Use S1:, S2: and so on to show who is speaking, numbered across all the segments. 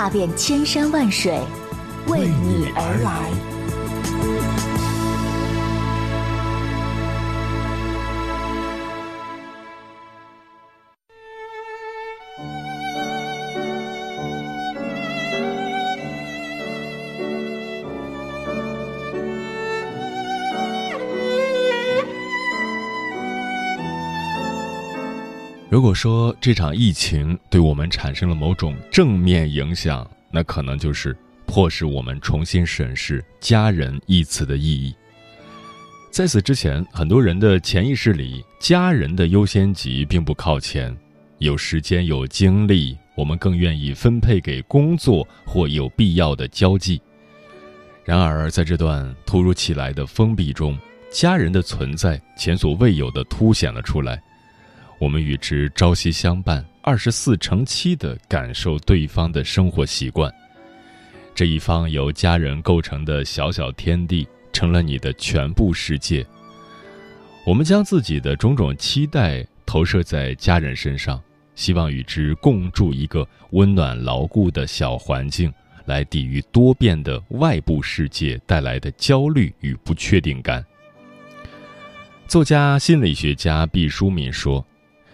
S1: 踏遍千山万水，为你而来。
S2: 如果说这场疫情对我们产生了某种正面影响，那可能就是迫使我们重新审视“家人”一词的意义。在此之前，很多人的潜意识里，家人的优先级并不靠前。有时间、有精力，我们更愿意分配给工作或有必要的交际。然而，在这段突如其来的封闭中，家人的存在前所未有的凸显了出来。我们与之朝夕相伴，二十四乘七的感受对方的生活习惯。这一方由家人构成的小小天地，成了你的全部世界。我们将自己的种种期待投射在家人身上，希望与之共筑一个温暖牢固的小环境，来抵御多变的外部世界带来的焦虑与不确定感。作家、心理学家毕淑敏说。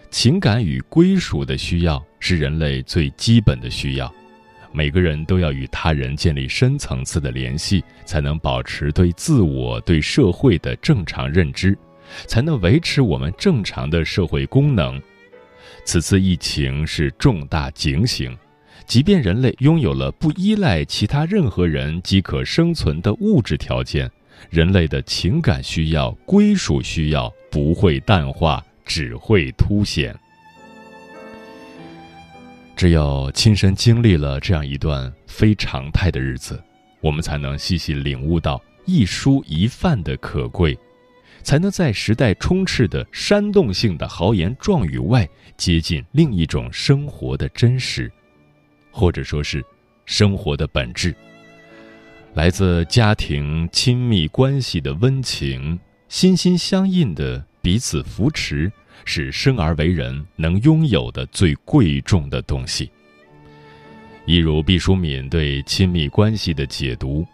S2: 情感与归属的需要是人类最基本的需要，每个人都要与他人建立深层次的联系，才能保持对自我、对社会的正常认知，才能维持我们正常的社会功能。此次疫情是重大警醒，即便人类拥有了不依赖其他任何人即可生存的物质条件，人类的情感需要、归属需要不会淡化。只会凸显。只有亲身经历了这样一段非常态的日子，我们才能细细领悟到一蔬一饭的可贵，才能在时代充斥的煽动性的豪言壮语外，接近另一种生活的真实，或者说是生活的本质，来自家庭亲密关系的温情，心心相印的。彼此扶持是生而为人能拥有的最贵重的东西。一如毕淑敏对亲密关系的解读：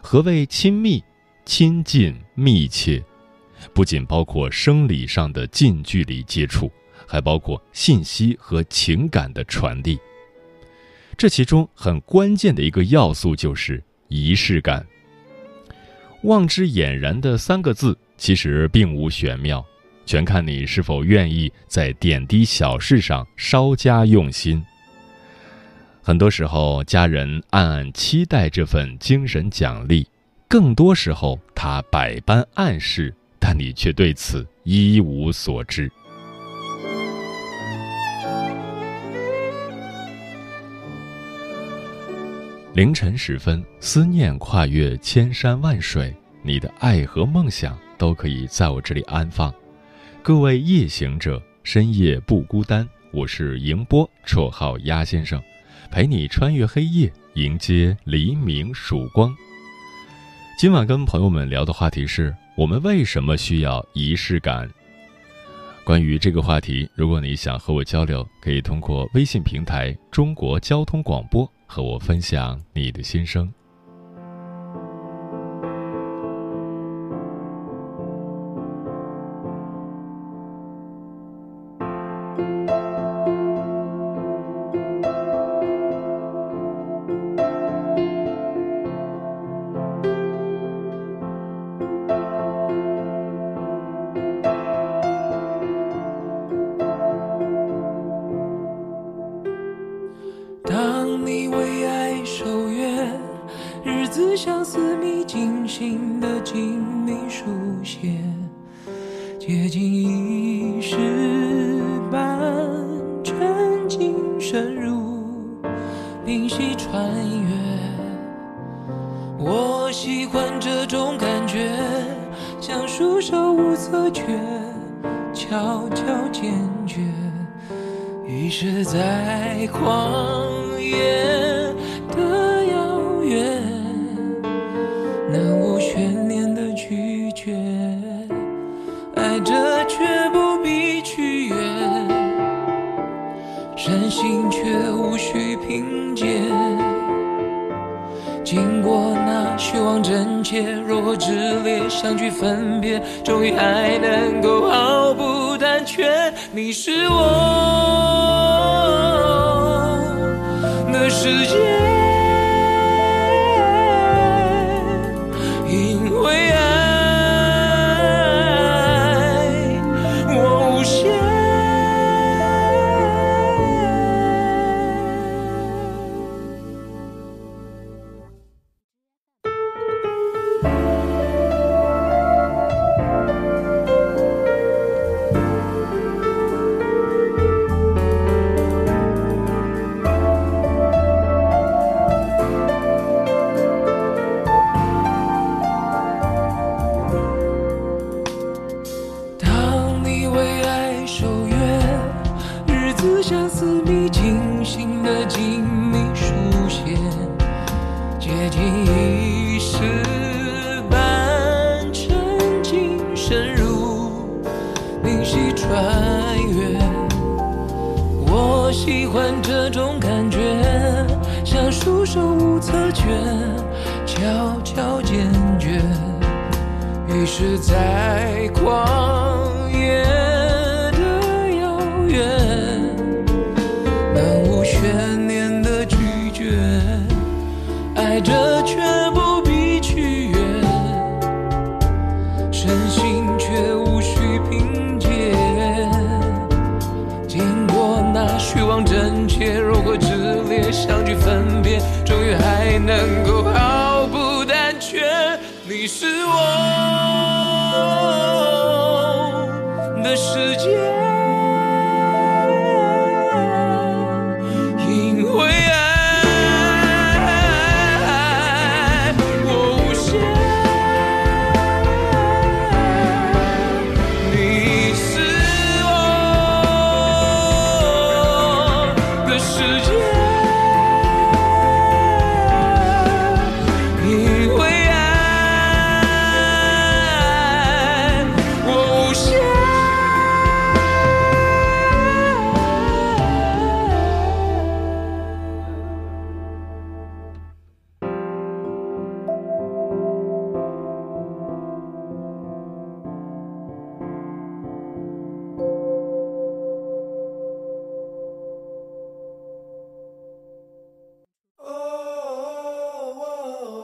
S2: 何谓亲密？亲近、密切，不仅包括生理上的近距离接触，还包括信息和情感的传递。这其中很关键的一个要素就是仪式感。望之俨然的三个字，其实并无玄妙。全看你是否愿意在点滴小事上稍加用心。很多时候，家人暗暗期待这份精神奖励；更多时候，他百般暗示，但你却对此一无所知。凌晨时分，思念跨越千山万水，你的爱和梦想都可以在我这里安放。各位夜行者，深夜不孤单。我是迎波，绰号鸭先生，陪你穿越黑夜，迎接黎明曙光。今晚跟朋友们聊的话题是我们为什么需要仪式感。关于这个话题，如果你想和我交流，可以通过微信平台“中国交通广播”和我分享你的心声。
S3: 深信却无需凭借。经过那虚妄真切，若炽烈相聚分别，终于还能够毫不胆怯。你是我的世界，日子像私密精心的精密书写，接近一时半沉浸深入，灵犀穿越。我喜欢这种感觉，像束手无策却悄悄坚决。于是，在狂分别，终于还能够毫不胆怯。你是我的世界，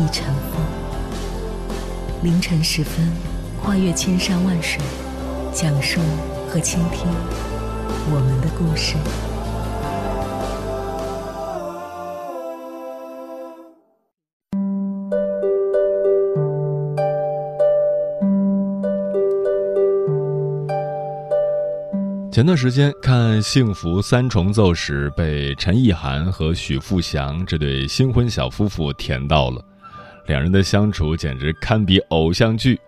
S4: 一尘风。凌晨时分，跨越千山万水，讲述和倾听我们的故事。
S2: 前段时间看《幸福三重奏》时，被陈意涵和许富祥这对新婚小夫妇甜到了。两人的相处简直堪比偶像剧，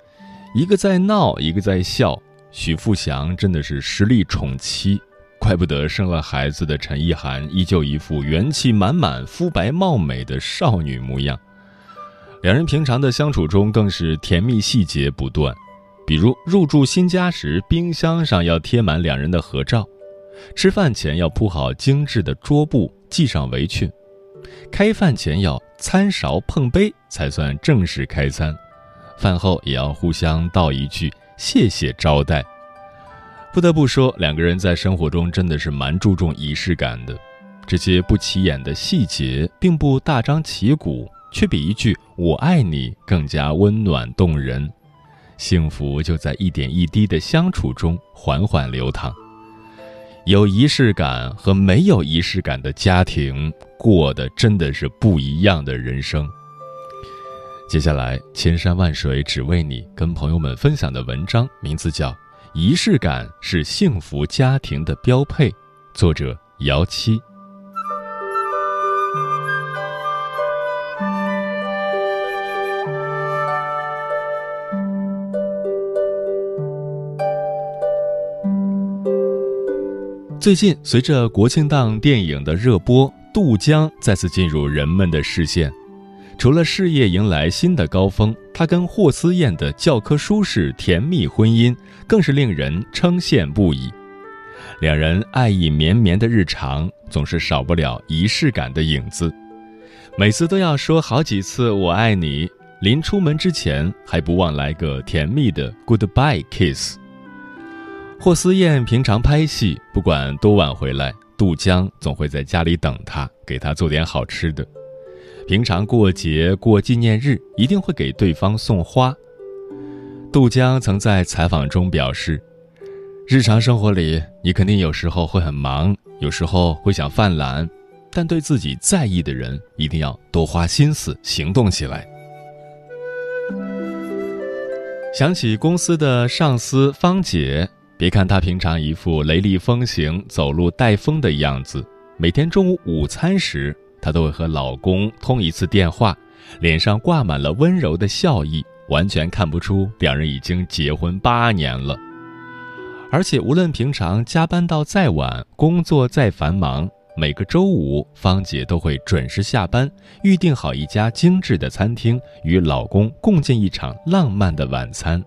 S2: 一个在闹，一个在笑。许富祥真的是实力宠妻，怪不得生了孩子的陈意涵依旧一副元气满满、肤白貌美的少女模样。两人平常的相处中更是甜蜜细节不断。比如入住新家时，冰箱上要贴满两人的合照；吃饭前要铺好精致的桌布，系上围裙；开饭前要餐勺碰杯才算正式开餐；饭后也要互相道一句谢谢招待。不得不说，两个人在生活中真的是蛮注重仪式感的。这些不起眼的细节，并不大张旗鼓，却比一句“我爱你”更加温暖动人。幸福就在一点一滴的相处中缓缓流淌。有仪式感和没有仪式感的家庭，过的真的是不一样的人生。接下来，千山万水只为你，跟朋友们分享的文章名字叫《仪式感是幸福家庭的标配》，作者姚七。最近，随着国庆档电影的热播，杜江再次进入人们的视线。除了事业迎来新的高峰，他跟霍思燕的教科书式甜蜜婚姻更是令人称羡不已。两人爱意绵绵的日常，总是少不了仪式感的影子。每次都要说好几次“我爱你”，临出门之前还不忘来个甜蜜的 “goodbye kiss”。霍思燕平常拍戏，不管多晚回来，杜江总会在家里等她，给她做点好吃的。平常过节过纪念日，一定会给对方送花。杜江曾在采访中表示：“日常生活里，你肯定有时候会很忙，有时候会想犯懒，但对自己在意的人，一定要多花心思，行动起来。”想起公司的上司方姐。别看她平常一副雷厉风行、走路带风的样子，每天中午午餐时，她都会和老公通一次电话，脸上挂满了温柔的笑意，完全看不出两人已经结婚八年了。而且无论平常加班到再晚，工作再繁忙，每个周五芳姐都会准时下班，预定好一家精致的餐厅，与老公共进一场浪漫的晚餐。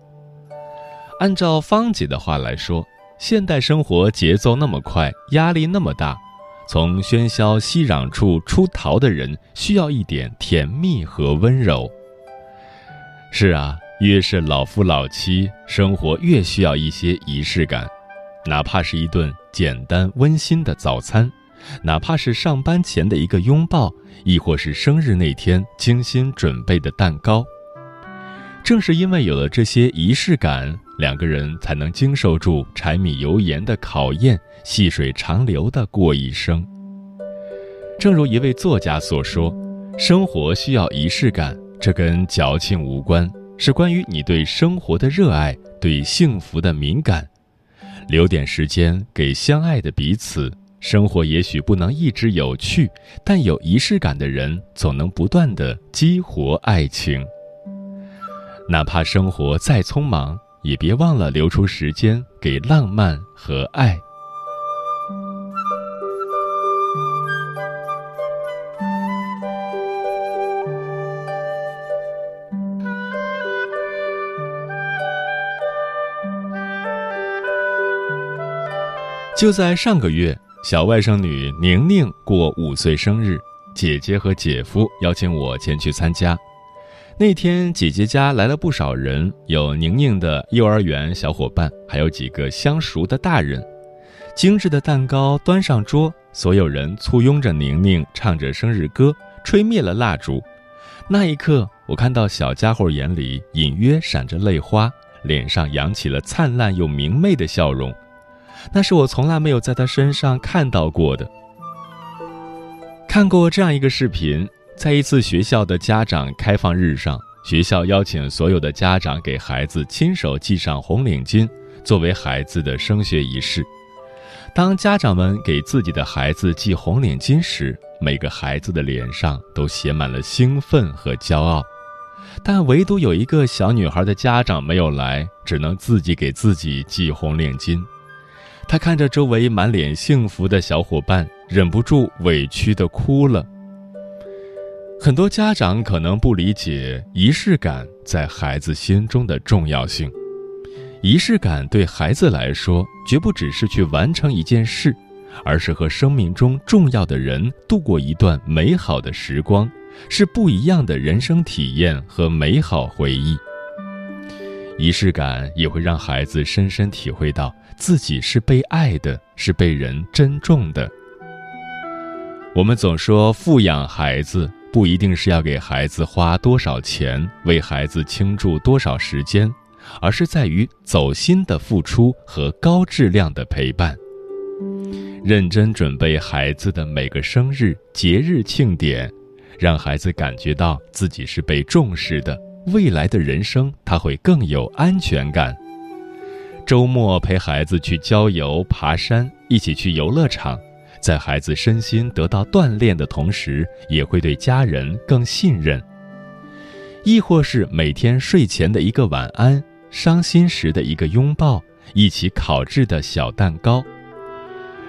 S2: 按照芳姐的话来说，现代生活节奏那么快，压力那么大，从喧嚣熙攘处出逃的人需要一点甜蜜和温柔。是啊，越是老夫老妻，生活越需要一些仪式感，哪怕是一顿简单温馨的早餐，哪怕是上班前的一个拥抱，亦或是生日那天精心准备的蛋糕。正是因为有了这些仪式感。两个人才能经受住柴米油盐的考验，细水长流的过一生。正如一位作家所说：“生活需要仪式感，这跟矫情无关，是关于你对生活的热爱，对幸福的敏感。留点时间给相爱的彼此，生活也许不能一直有趣，但有仪式感的人总能不断的激活爱情。哪怕生活再匆忙。”也别忘了留出时间给浪漫和爱。就在上个月，小外甥女宁宁过五岁生日，姐姐和姐夫邀请我前去参加。那天，姐姐家来了不少人，有宁宁的幼儿园小伙伴，还有几个相熟的大人。精致的蛋糕端上桌，所有人簇拥着宁宁，唱着生日歌，吹灭了蜡烛。那一刻，我看到小家伙眼里隐约闪着泪花，脸上扬起了灿烂又明媚的笑容，那是我从来没有在他身上看到过的。看过这样一个视频。在一次学校的家长开放日上，学校邀请所有的家长给孩子亲手系上红领巾，作为孩子的升学仪式。当家长们给自己的孩子系红领巾时，每个孩子的脸上都写满了兴奋和骄傲，但唯独有一个小女孩的家长没有来，只能自己给自己系红领巾。她看着周围满脸幸福的小伙伴，忍不住委屈地哭了。很多家长可能不理解仪式感在孩子心中的重要性。仪式感对孩子来说，绝不只是去完成一件事，而是和生命中重要的人度过一段美好的时光，是不一样的人生体验和美好回忆。仪式感也会让孩子深深体会到自己是被爱的，是被人珍重的。我们总说富养孩子不一定是要给孩子花多少钱，为孩子倾注多少时间，而是在于走心的付出和高质量的陪伴。认真准备孩子的每个生日、节日庆典，让孩子感觉到自己是被重视的。未来的人生，他会更有安全感。周末陪孩子去郊游、爬山，一起去游乐场，在孩子身心得到锻炼的同时，也会对家人更信任。亦或是每天睡前的一个晚安，伤心时的一个拥抱，一起烤制的小蛋糕。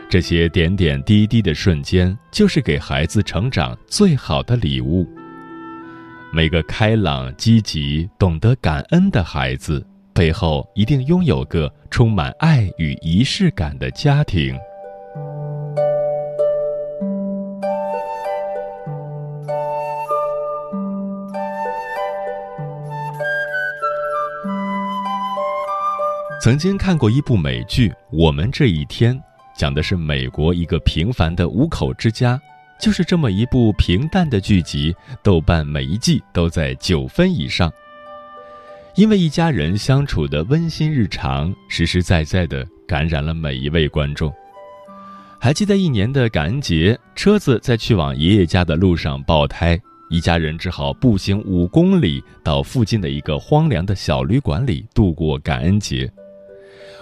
S2: 这些点点滴滴的瞬间，就是给孩子成长最好的礼物。每个开朗、积极、懂得感恩的孩子，背后一定拥有个充满爱与仪式感的家庭。曾经看过一部美剧《我们这一天》。讲的是美国一个平凡的五口之家，就是这么一部平淡的剧集，豆瓣每一季都在九分以上。因为一家人相处的温馨日常，实实在在的感染了每一位观众。还记得一年的感恩节，车子在去往爷爷家的路上爆胎，一家人只好步行五公里到附近的一个荒凉的小旅馆里度过感恩节。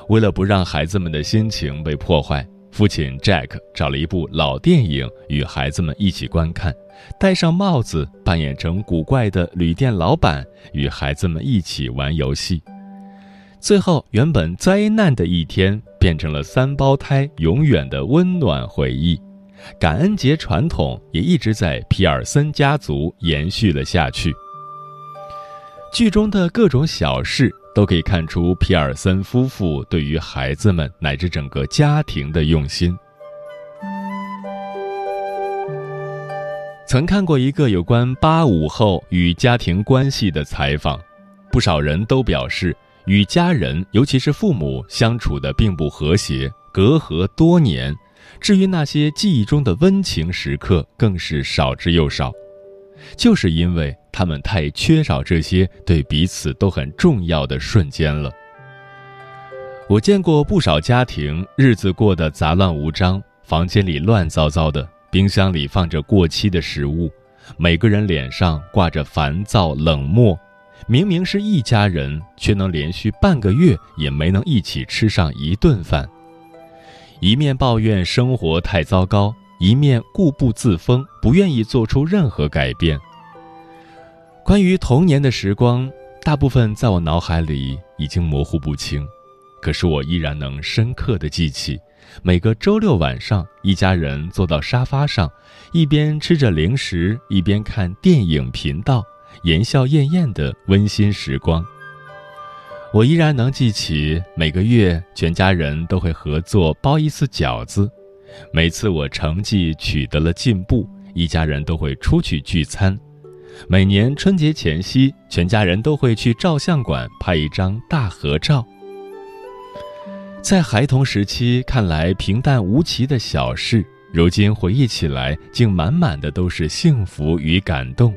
S2: 为了不让孩子们的心情被破坏，父亲 Jack 找了一部老电影与孩子们一起观看，戴上帽子扮演成古怪的旅店老板，与孩子们一起玩游戏。最后，原本灾难的一天变成了三胞胎永远的温暖回忆。感恩节传统也一直在皮尔森家族延续了下去。剧中的各种小事。都可以看出皮尔森夫妇对于孩子们乃至整个家庭的用心。曾看过一个有关八五后与家庭关系的采访，不少人都表示与家人，尤其是父母相处的并不和谐，隔阂多年。至于那些记忆中的温情时刻，更是少之又少。就是因为他们太缺少这些对彼此都很重要的瞬间了。我见过不少家庭，日子过得杂乱无章，房间里乱糟糟的，冰箱里放着过期的食物，每个人脸上挂着烦躁冷漠。明明是一家人，却能连续半个月也没能一起吃上一顿饭。一面抱怨生活太糟糕。一面固步自封，不愿意做出任何改变。关于童年的时光，大部分在我脑海里已经模糊不清，可是我依然能深刻的记起，每个周六晚上，一家人坐到沙发上，一边吃着零食，一边看电影频道，言笑晏晏的温馨时光。我依然能记起，每个月全家人都会合作包一次饺子。每次我成绩取得了进步，一家人都会出去聚餐。每年春节前夕，全家人都会去照相馆拍一张大合照。在孩童时期看来平淡无奇的小事，如今回忆起来，竟满满的都是幸福与感动。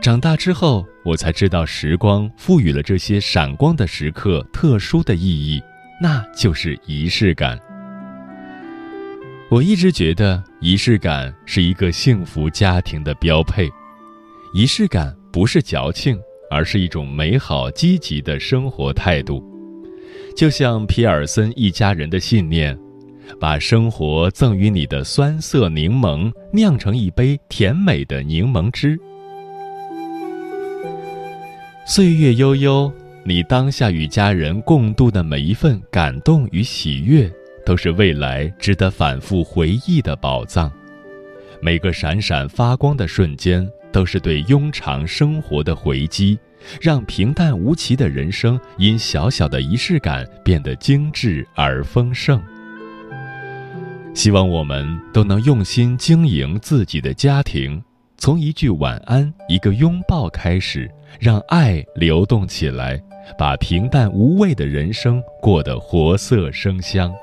S2: 长大之后，我才知道，时光赋予了这些闪光的时刻特殊的意义，那就是仪式感。我一直觉得仪式感是一个幸福家庭的标配，仪式感不是矫情，而是一种美好积极的生活态度。就像皮尔森一家人的信念，把生活赠予你的酸涩柠檬酿成一杯甜美的柠檬汁。岁月悠悠，你当下与家人共度的每一份感动与喜悦。都是未来值得反复回忆的宝藏，每个闪闪发光的瞬间都是对庸常生活的回击，让平淡无奇的人生因小小的仪式感变得精致而丰盛。希望我们都能用心经营自己的家庭，从一句晚安、一个拥抱开始，让爱流动起来，把平淡无味的人生过得活色生香。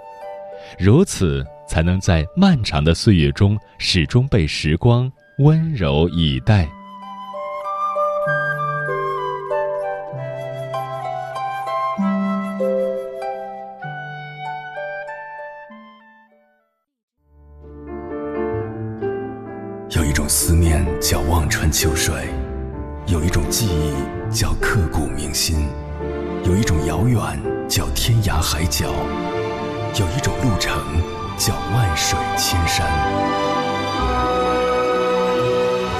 S2: 如此，才能在漫长的岁月中始终被时光温柔以待。
S5: 有一种思念叫望穿秋水，有一种记忆叫刻骨铭心，有一种遥远叫天涯海角，有一种路程叫万水千山。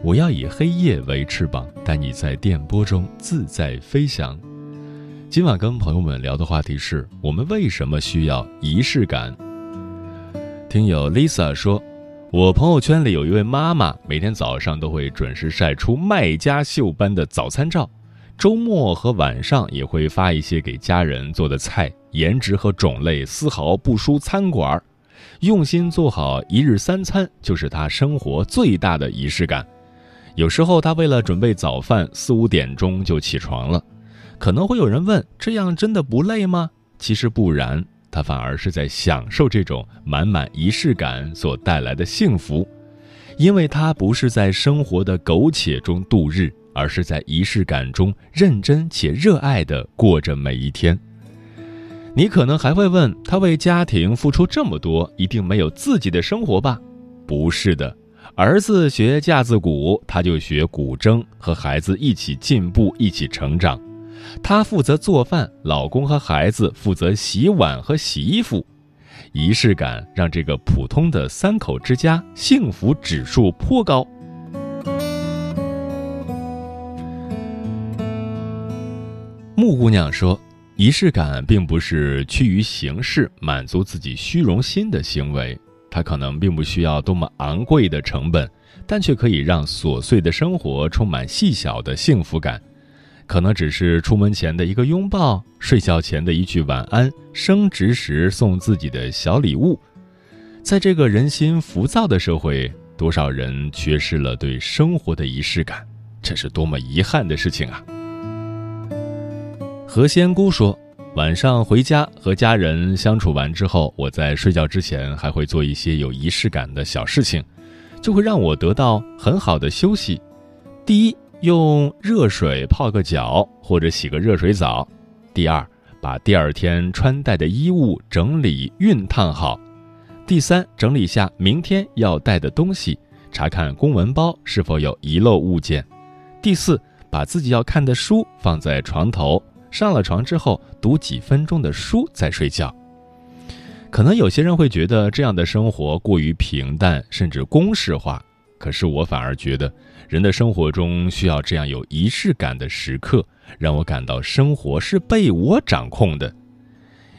S2: 我要以黑夜为翅膀，带你在电波中自在飞翔。今晚跟朋友们聊的话题是我们为什么需要仪式感。听友 Lisa 说，我朋友圈里有一位妈妈，每天早上都会准时晒出卖家秀般的早餐照。周末和晚上也会发一些给家人做的菜，颜值和种类丝毫不输餐馆用心做好一日三餐，就是他生活最大的仪式感。有时候他为了准备早饭，四五点钟就起床了。可能会有人问，这样真的不累吗？其实不然，他反而是在享受这种满满仪式感所带来的幸福，因为他不是在生活的苟且中度日。而是在仪式感中认真且热爱地过着每一天。你可能还会问他为家庭付出这么多，一定没有自己的生活吧？不是的，儿子学架子鼓，他就学古筝，和孩子一起进步，一起成长。他负责做饭，老公和孩子负责洗碗和洗衣服。仪式感让这个普通的三口之家幸福指数颇高。木姑娘说：“仪式感并不是趋于形式、满足自己虚荣心的行为，它可能并不需要多么昂贵的成本，但却可以让琐碎的生活充满细小的幸福感。可能只是出门前的一个拥抱，睡觉前的一句晚安，升职时送自己的小礼物。在这个人心浮躁的社会，多少人缺失了对生活的仪式感，这是多么遗憾的事情啊！”何仙姑说：“晚上回家和家人相处完之后，我在睡觉之前还会做一些有仪式感的小事情，就会让我得到很好的休息。第一，用热水泡个脚或者洗个热水澡；第二，把第二天穿戴的衣物整理熨烫好；第三，整理下明天要带的东西，查看公文包是否有遗漏物件；第四，把自己要看的书放在床头。”上了床之后，读几分钟的书再睡觉。可能有些人会觉得这样的生活过于平淡，甚至公式化。可是我反而觉得，人的生活中需要这样有仪式感的时刻，让我感到生活是被我掌控的。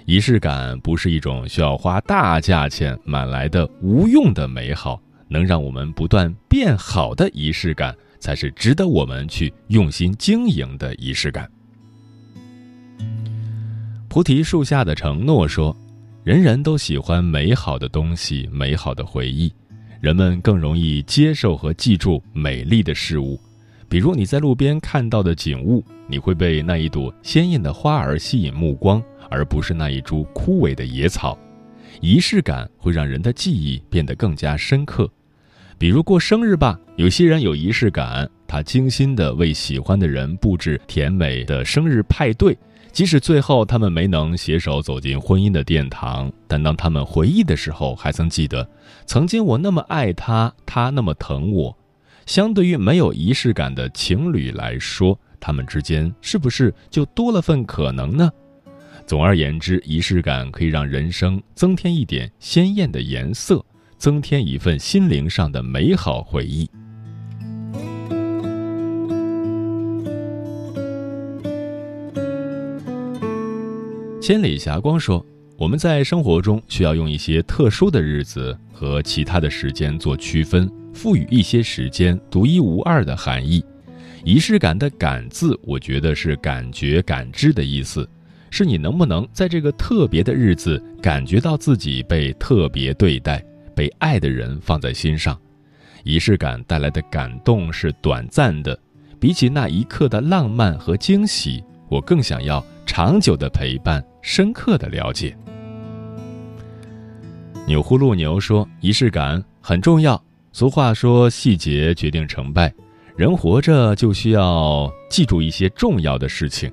S2: 仪式感不是一种需要花大价钱买来的无用的美好，能让我们不断变好的仪式感，才是值得我们去用心经营的仪式感。菩提树下的承诺说：“人人都喜欢美好的东西，美好的回忆。人们更容易接受和记住美丽的事物。比如你在路边看到的景物，你会被那一朵鲜艳的花儿吸引目光，而不是那一株枯萎的野草。仪式感会让人的记忆变得更加深刻。比如过生日吧，有些人有仪式感，他精心地为喜欢的人布置甜美的生日派对。”即使最后他们没能携手走进婚姻的殿堂，但当他们回忆的时候，还曾记得，曾经我那么爱他，他那么疼我。相对于没有仪式感的情侣来说，他们之间是不是就多了份可能呢？总而言之，仪式感可以让人生增添一点鲜艳的颜色，增添一份心灵上的美好回忆。千里霞光说：“我们在生活中需要用一些特殊的日子和其他的时间做区分，赋予一些时间独一无二的含义。仪式感的“感”字，我觉得是感觉、感知的意思，是你能不能在这个特别的日子感觉到自己被特别对待，被爱的人放在心上。仪式感带来的感动是短暂的，比起那一刻的浪漫和惊喜，我更想要长久的陪伴、深刻的了解。钮祜禄牛说：“仪式感很重要。俗话说，细节决定成败。人活着就需要记住一些重要的事情，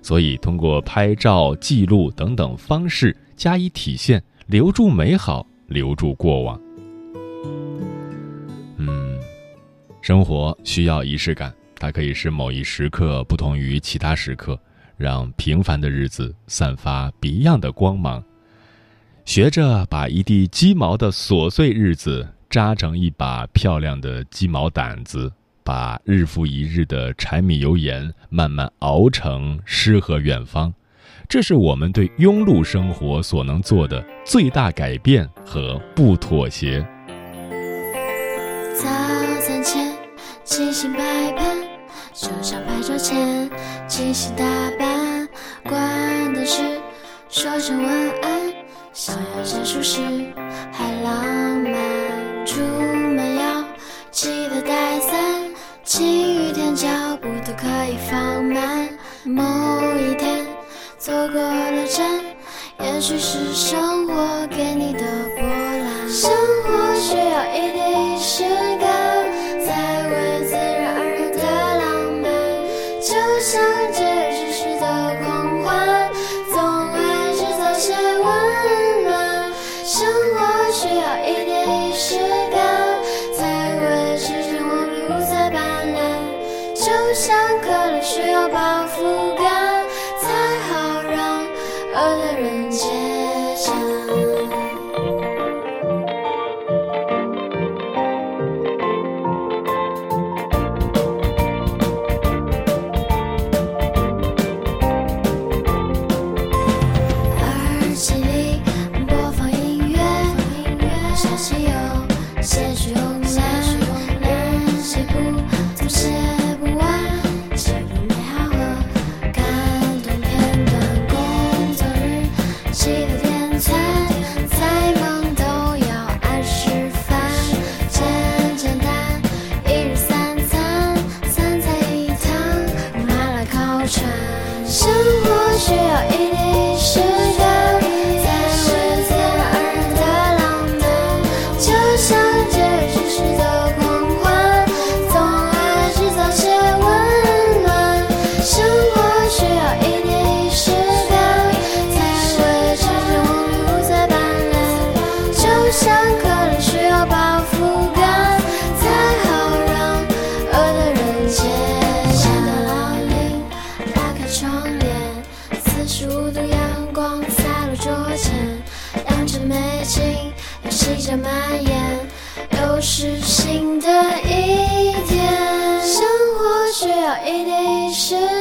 S2: 所以通过拍照、记录等等方式加以体现，留住美好，留住过往。嗯，生活需要仪式感，它可以使某一时刻不同于其他时刻，让平凡的日子散发别样的光芒。”学着把一地鸡毛的琐碎日子扎成一把漂亮的鸡毛掸子，把日复一日的柴米油盐慢慢熬成诗和远方。这是我们对庸碌生活所能做的最大改变和不妥协。
S6: 早餐前精心摆盘，手上拍照前精心打扮，关灯时说声晚安。想要结束时还浪漫，出门要记得带伞，晴雨天脚步都可以放慢。某一天错过了站，也许是生活给你的波澜。生活需要一点情，又试着蔓延，又是新的一天。生活需要一点仪式。